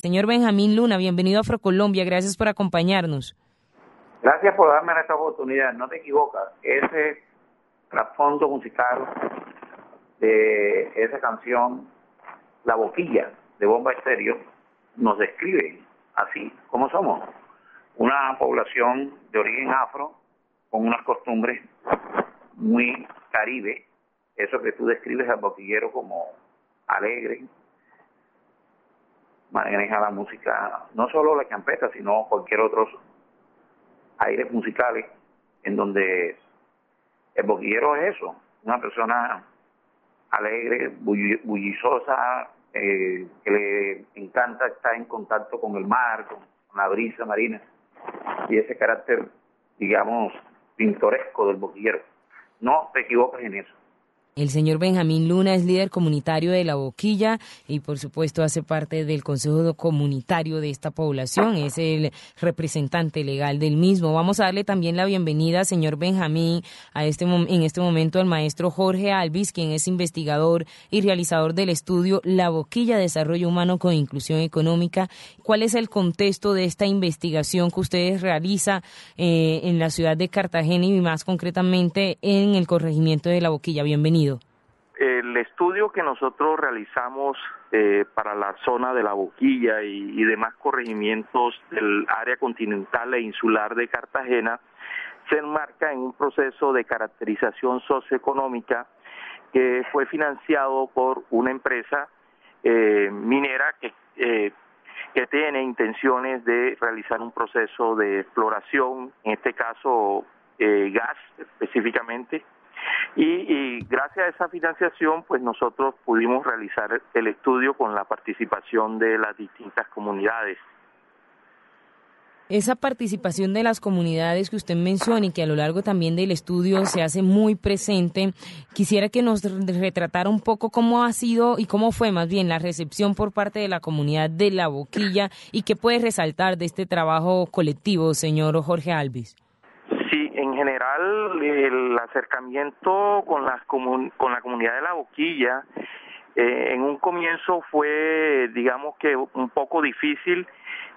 Señor Benjamín Luna, bienvenido a Afrocolombia, gracias por acompañarnos. Gracias por darme esta oportunidad, no te equivocas, ese trasfondo musical de esa canción, La Boquilla de Bomba Estéreo, nos describe así como somos, una población de origen afro, con unas costumbres muy caribe, eso que tú describes al boquillero como alegre, maneja la música, no solo la champeta, sino cualquier otros aires musicales, en donde el boquillero es eso, una persona alegre, bullizosa, eh, que le encanta estar en contacto con el mar, con la brisa marina, y ese carácter, digamos, pintoresco del boquillero. No te equivoques en eso. El señor Benjamín Luna es líder comunitario de La Boquilla y por supuesto hace parte del Consejo Comunitario de esta población, es el representante legal del mismo. Vamos a darle también la bienvenida, señor Benjamín, a este en este momento al maestro Jorge Alvis, quien es investigador y realizador del estudio La Boquilla, Desarrollo Humano con Inclusión Económica. ¿Cuál es el contexto de esta investigación que ustedes realizan eh, en la ciudad de Cartagena y más concretamente en el corregimiento de La Boquilla? Bienvenido. El estudio que nosotros realizamos eh, para la zona de la Boquilla y, demás corregimientos del área continental e insular de Cartagena se enmarca en un proceso de caracterización socioeconómica que fue financiado por una empresa eh, minera que, eh, que tiene intenciones de realizar un proceso de exploración, en este caso gas específicamente, y, gracias a esa financiación, pues nosotros pudimos realizar el estudio con la participación de las distintas comunidades. Esa participación de las comunidades que usted menciona y que a lo largo también del estudio se hace muy presente, quisiera que nos retratara un poco cómo ha sido y cómo fue más bien la recepción por parte de la comunidad de La Boquilla y qué puede resaltar de este trabajo colectivo, señor Jorge Alvis general el acercamiento con, las con la comunidad de la boquilla eh, en un comienzo fue, digamos que un poco difícil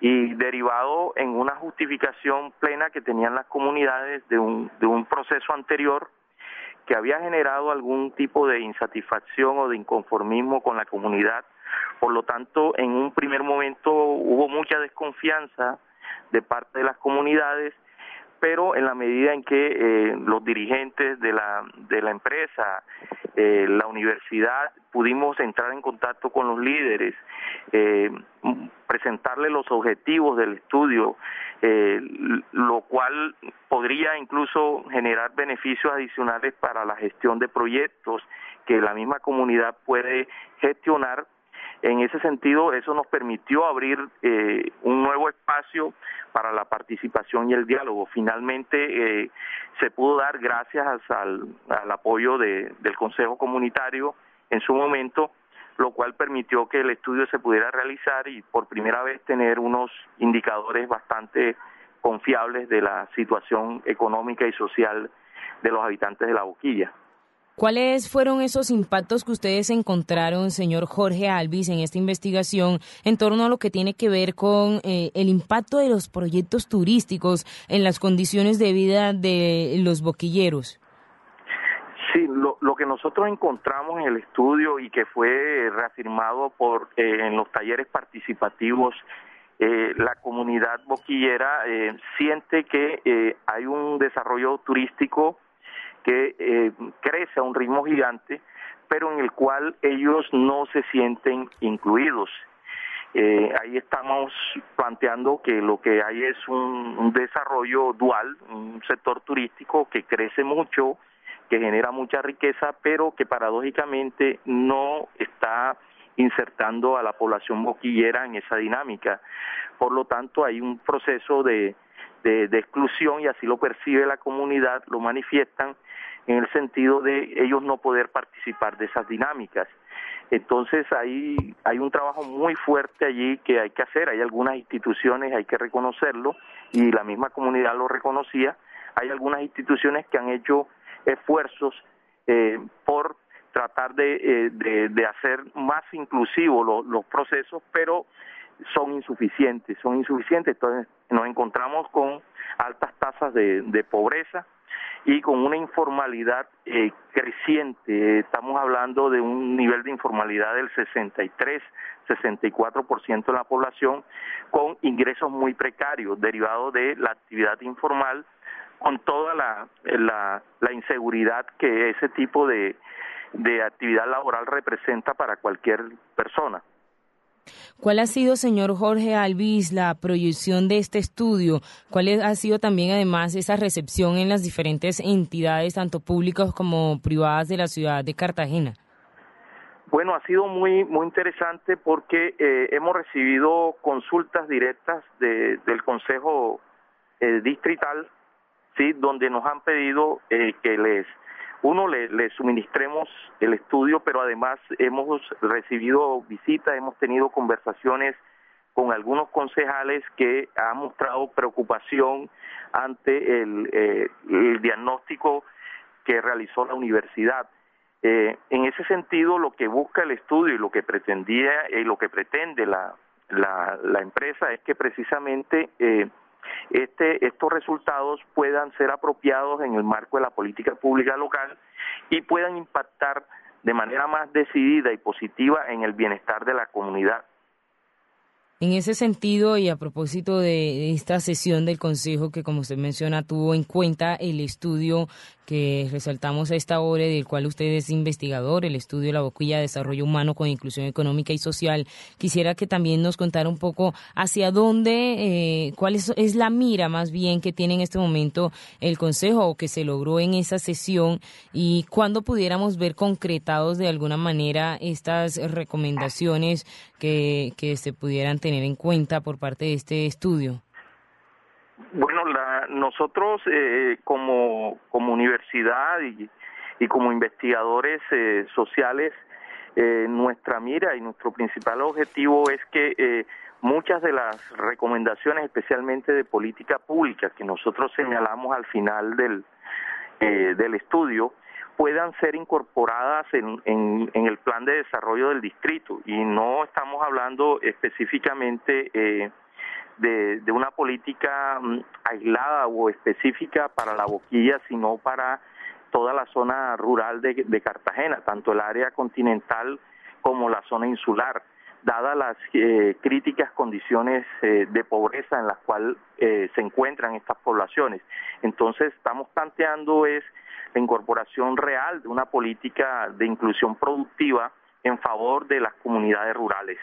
y derivado en una justificación plena que tenían las comunidades de un, de un proceso anterior que había generado algún tipo de insatisfacción o de inconformismo con la comunidad. Por lo tanto, en un primer momento hubo mucha desconfianza de parte de las comunidades pero en la medida en que eh, los dirigentes de la, de la empresa, eh, la universidad, pudimos entrar en contacto con los líderes, eh, presentarles los objetivos del estudio, eh, lo cual podría incluso generar beneficios adicionales para la gestión de proyectos que la misma comunidad puede gestionar en ese sentido, eso nos permitió abrir eh, un nuevo espacio para la participación y el diálogo. Finalmente eh, se pudo dar gracias al, apoyo del Consejo Comunitario en su momento, lo cual permitió que el estudio se pudiera realizar y por primera vez tener unos indicadores bastante confiables de la situación económica y social de los habitantes de la boquilla. ¿Cuáles fueron esos impactos que ustedes encontraron, señor Jorge Alvis, en esta investigación en torno a lo que tiene que ver con eh, el impacto de los proyectos turísticos en las condiciones de vida de los boquilleros? Sí, lo, que nosotros encontramos en el estudio y que fue reafirmado por eh, en los talleres participativos eh, la comunidad boquillera siente que hay un desarrollo turístico que eh, crece a un ritmo gigante, pero en el cual ellos no se sienten incluidos. Eh, ahí estamos planteando que lo que hay es un, desarrollo dual, un sector turístico que crece mucho, que genera mucha riqueza, pero que paradójicamente no está insertando a la población boquillera en esa dinámica. Por lo tanto, hay un proceso de, de, exclusión y así lo percibe la comunidad, lo manifiestan en el sentido de ellos no poder participar de esas dinámicas. Entonces hay, hay un trabajo muy fuerte allí que hay que hacer, hay algunas instituciones, hay que reconocerlo, y la misma comunidad lo reconocía, hay algunas instituciones que han hecho esfuerzos eh, por tratar de, eh, de, hacer más inclusivos los procesos, pero son insuficientes, son insuficientes. Entonces nos encontramos con altas tasas de, pobreza y con una informalidad eh, creciente. Estamos hablando de un nivel de informalidad del 63, 64% de la población con ingresos muy precarios derivados de la actividad informal con toda la, inseguridad que ese tipo de actividad laboral representa para cualquier persona. ¿Cuál ha sido, señor Jorge Alvis, la proyección de este estudio? ¿Cuál ha sido también, además, esa recepción en las diferentes entidades, tanto públicas como privadas de la ciudad de Cartagena? Bueno, ha sido muy muy interesante porque eh, hemos recibido consultas directas del Consejo eh, Distrital, sí, donde nos han pedido eh, que les uno le, suministremos el estudio, pero además hemos recibido visitas, hemos tenido conversaciones con algunos concejales que han mostrado preocupación ante el, eh, diagnóstico que realizó la universidad. Eh, en ese sentido, lo que busca el estudio y lo que pretendía y lo que pretende la, la, empresa es que precisamente eh, este, estos resultados puedan ser apropiados en el marco de la política pública local y puedan impactar de manera más decidida y positiva en el bienestar de la comunidad. En ese sentido, y a propósito de esta sesión del Consejo que, como usted menciona, tuvo en cuenta el estudio que resaltamos esta hora, del cual usted es investigador, el estudio la boquilla de desarrollo humano con inclusión económica y social. Quisiera que también nos contara un poco hacia dónde, eh, cuál es, es, la mira más bien que tiene en este momento el Consejo o que se logró en esa sesión y cuándo pudiéramos ver concretados de alguna manera estas recomendaciones que, que se pudieran tener en cuenta por parte de este estudio. Bueno, la, nosotros eh, como, como universidad y, y como investigadores eh, sociales, eh, nuestra mira y nuestro principal objetivo es que eh, muchas de las recomendaciones, especialmente de política pública, que nosotros señalamos al final del, eh, del estudio, puedan ser incorporadas en, en, en, el plan de desarrollo del distrito. Y no estamos hablando específicamente eh, de, de una política mm, aislada o específica para la boquilla, sino para toda la zona rural de, Cartagena, tanto el área continental como la zona insular, dadas las eh, críticas condiciones eh, de pobreza en las cuales eh, se encuentran estas poblaciones. Entonces, estamos planteando es la incorporación real de una política de inclusión productiva en favor de las comunidades rurales.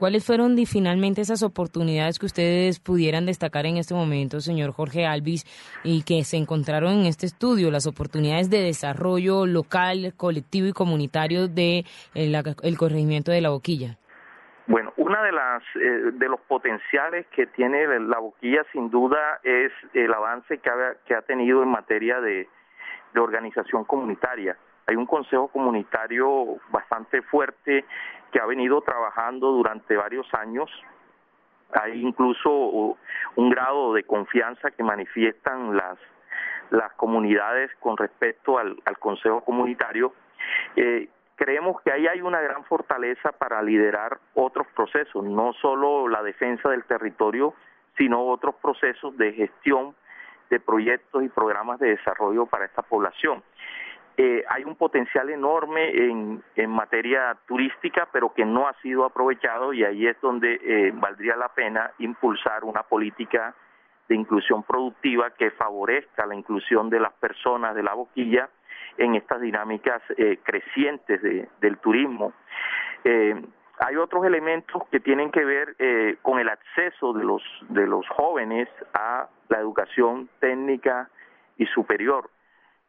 ¿Cuáles fueron finalmente esas oportunidades que ustedes pudieran destacar en este momento, señor Jorge Alvis, y que se encontraron en este estudio, las oportunidades de desarrollo local, colectivo y comunitario de el, eh, el corregimiento de la boquilla? Bueno, una de las eh, de los potenciales que tiene la boquilla sin duda es el avance que ha, que ha tenido en materia de, de organización comunitaria. Hay un consejo comunitario bastante fuerte que ha venido trabajando durante varios años. Hay incluso un grado de confianza que manifiestan las, comunidades con respecto al, al Consejo Comunitario. Eh, creemos que ahí hay una gran fortaleza para liderar otros procesos, no solo la defensa del territorio, sino otros procesos de gestión de proyectos y programas de desarrollo para esta población. Eh, hay un potencial enorme en, en, materia turística, pero que no ha sido aprovechado y ahí es donde eh, valdría la pena impulsar una política de inclusión productiva que favorezca la inclusión de las personas de la boquilla en estas dinámicas eh, crecientes de, del turismo. Eh, hay otros elementos que tienen que ver con el acceso de los, de los jóvenes a la educación técnica y superior.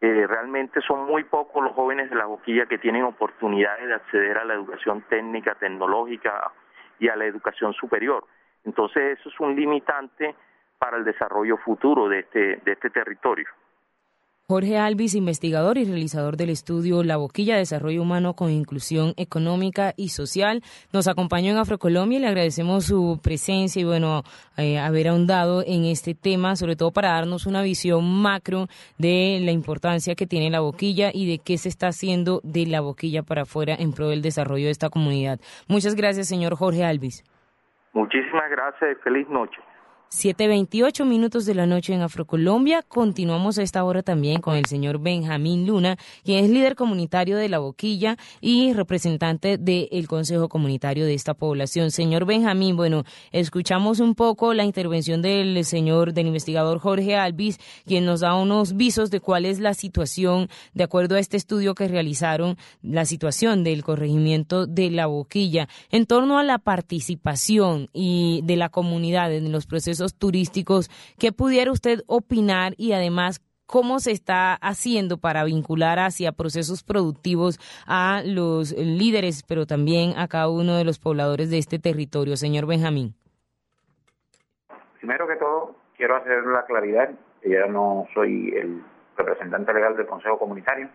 Eh, realmente son muy pocos los jóvenes de la boquilla que tienen oportunidades de acceder a la educación técnica, tecnológica y a la educación superior. Entonces eso es un limitante para el desarrollo futuro de este, de este territorio. Jorge Alvis, investigador y realizador del estudio La Boquilla, Desarrollo Humano con Inclusión Económica y Social, nos acompañó en Afrocolombia y le agradecemos su presencia y bueno, eh, haber ahondado en este tema, sobre todo para darnos una visión macro de la importancia que tiene la boquilla y de qué se está haciendo de la boquilla para afuera en pro del desarrollo de esta comunidad. Muchas gracias, señor Jorge Alvis. Muchísimas gracias y feliz noche. 7.28 minutos de la noche en Afrocolombia. Continuamos a esta hora también con el señor Benjamín Luna, quien es líder comunitario de La Boquilla y representante del Consejo Comunitario de esta población. Señor Benjamín, bueno, escuchamos un poco la intervención del señor, del investigador Jorge Alvis, quien nos da unos visos de cuál es la situación, de acuerdo a este estudio que realizaron, la situación del corregimiento de La Boquilla en torno a la participación y de la comunidad en los procesos turísticos. ¿Qué pudiera usted opinar y además cómo se está haciendo para vincular hacia procesos productivos a los líderes, pero también a cada uno de los pobladores de este territorio, señor Benjamín? Primero que todo, quiero hacer la claridad, ya no soy el representante legal del Consejo Comunitario.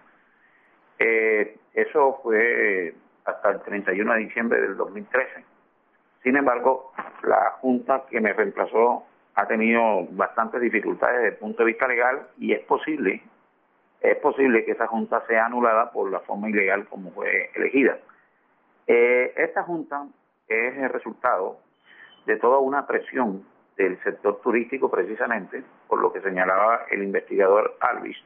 Eh, eso fue hasta el 31 de diciembre del 2013 sin embargo, la Junta que me reemplazó ha tenido bastantes dificultades desde el punto de vista legal y es posible, es posible que esa Junta sea anulada por la forma ilegal como fue elegida. Eh, esta Junta es el resultado de toda una presión del sector turístico precisamente, por lo que señalaba el investigador Alvis,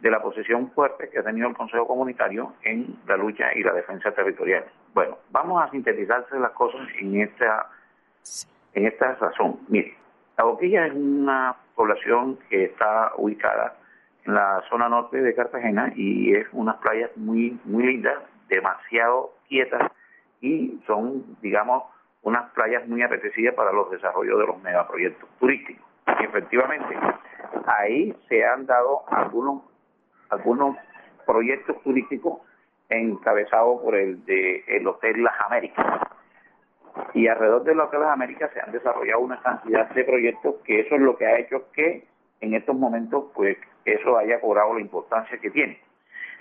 de la posición fuerte que ha tenido el Consejo Comunitario en la lucha y la defensa territorial. Bueno, vamos a sintetizarse las cosas en esta, en esta razón. Mire, la Boquilla es una población que está ubicada en la zona norte de Cartagena y es unas playas muy, muy lindas, demasiado quietas y son, digamos, unas playas muy apetecidas para los desarrollos de los megaproyectos turísticos. Y efectivamente, ahí se han dado algunos algunos proyectos turísticos encabezados por el de el Hotel Las Américas. Y alrededor del Hotel Las Américas se han desarrollado una cantidad de proyectos que eso es lo que ha hecho que en estos momentos pues eso haya cobrado la importancia que tiene.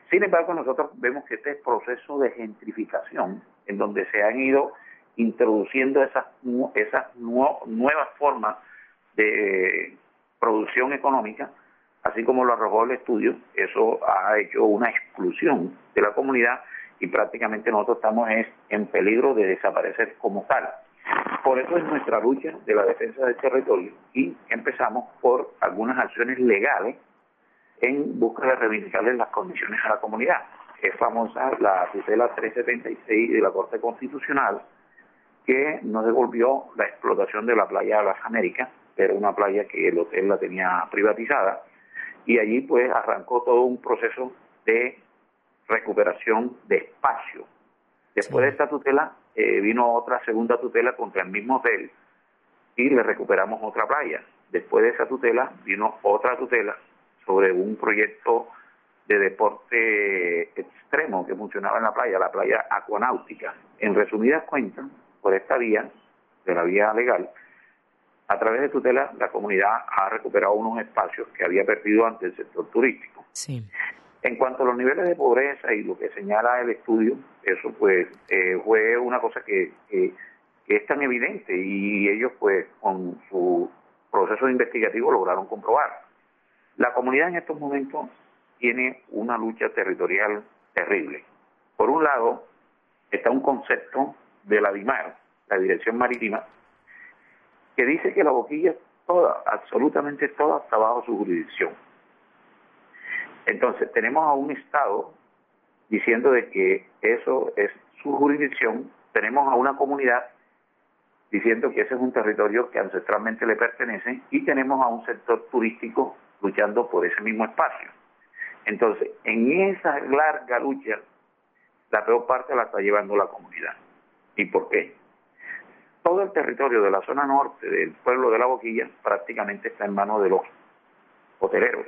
Sin embargo, nosotros vemos que este proceso de gentrificación, en donde se han ido introduciendo esas, esas nuevas formas de producción económica, así como lo arrojó el estudio, eso ha hecho una exclusión de la comunidad y prácticamente nosotros estamos en peligro de desaparecer como tal. Por eso es nuestra lucha de la defensa del territorio y empezamos por algunas acciones legales en busca de reivindicarles las condiciones a la comunidad. Es famosa la tutela 376 de la Corte Constitucional que nos devolvió la explotación de la playa de las Américas, pero una playa que el hotel la tenía privatizada y allí pues arrancó todo un proceso de recuperación de espacio. Después de esta tutela eh, vino otra segunda tutela contra el mismo hotel y le recuperamos otra playa. Después de esa tutela vino otra tutela sobre un proyecto de deporte extremo que funcionaba en la playa, la playa acuanáutica. En resumidas cuentas, por esta vía, de la vía legal, a través de tutela, la comunidad ha recuperado unos espacios que había perdido ante el sector turístico. Sí. En cuanto a los niveles de pobreza y lo que señala el estudio, eso pues eh, fue una cosa que, es tan evidente y ellos pues con su proceso investigativo lograron comprobar. La comunidad en estos momentos tiene una lucha territorial terrible. Por un lado está un concepto de la DIMAR, la Dirección Marítima, que dice que la boquilla toda, absolutamente toda, está bajo su jurisdicción. Entonces, tenemos a un Estado diciendo de que eso es su jurisdicción, tenemos a una comunidad diciendo que ese es un territorio que ancestralmente le pertenece y tenemos a un sector turístico luchando por ese mismo espacio. Entonces, en esa larga lucha, la peor parte la está llevando la comunidad. ¿Y por qué? Todo el territorio de la zona norte del pueblo de La Boquilla prácticamente está en manos de los hoteleros.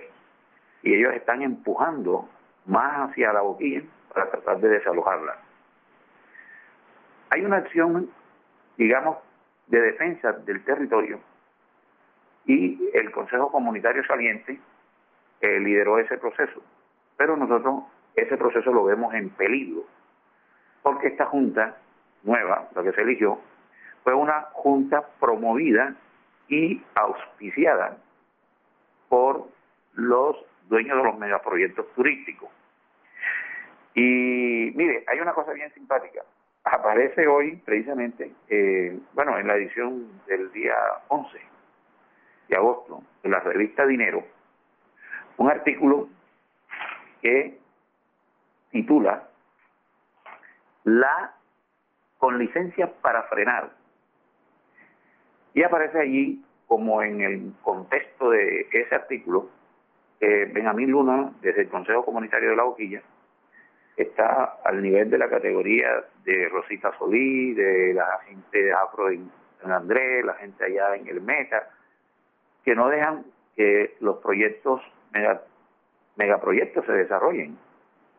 Y ellos están empujando más hacia La Boquilla para tratar de desalojarla. Hay una acción, digamos, de defensa del territorio y el Consejo Comunitario Saliente eh, lideró ese proceso. Pero nosotros ese proceso lo vemos en peligro, porque esta junta nueva, la que se eligió, fue una junta promovida y auspiciada por los dueños de los megaproyectos turísticos. Y mire, hay una cosa bien simpática. aparece hoy precisamente, eh, bueno, en la edición del día 11 de agosto, en la revista Dinero, un artículo que titula La con licencia para frenar. Y aparece allí, como en el contexto de ese artículo, que Benjamín Luna, desde el Consejo Comunitario de la Boquilla, está al nivel de la categoría de Rosita Solí, de la gente de Afro en San Andrés, la gente allá en el Meta, que no dejan que los proyectos, mega, megaproyectos se desarrollen,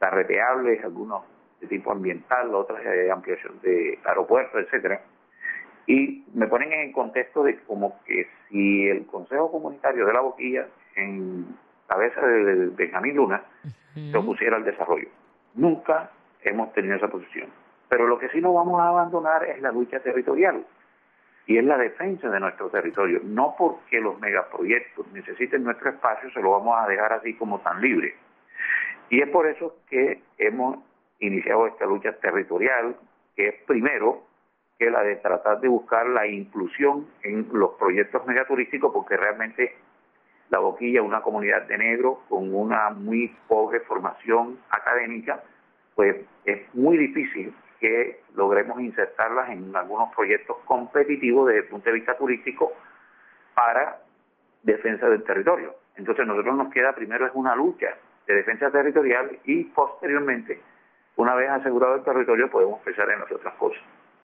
carreteables, algunos de tipo ambiental, otras de ampliación de aeropuertos, etcétera. Y me ponen en el contexto de como que si el Consejo Comunitario de la Boquilla, en cabeza de Benjamín Luna, se opusiera al desarrollo. Nunca hemos tenido esa posición. Pero lo que sí no vamos a abandonar es la lucha territorial y es la defensa de nuestro territorio. No porque los megaproyectos necesiten nuestro espacio, se lo vamos a dejar así como tan libre. Y es por eso que hemos iniciado esta lucha territorial, que es primero que la de tratar de buscar la inclusión en los proyectos megaturísticos, porque realmente la Boquilla, una comunidad de negros con una muy pobre formación académica, pues es muy difícil que logremos insertarlas en algunos proyectos competitivos desde el punto de vista turístico para defensa del territorio. Entonces nosotros nos queda primero es una lucha de defensa territorial y posteriormente, una vez asegurado el territorio, podemos pensar en las otras cosas.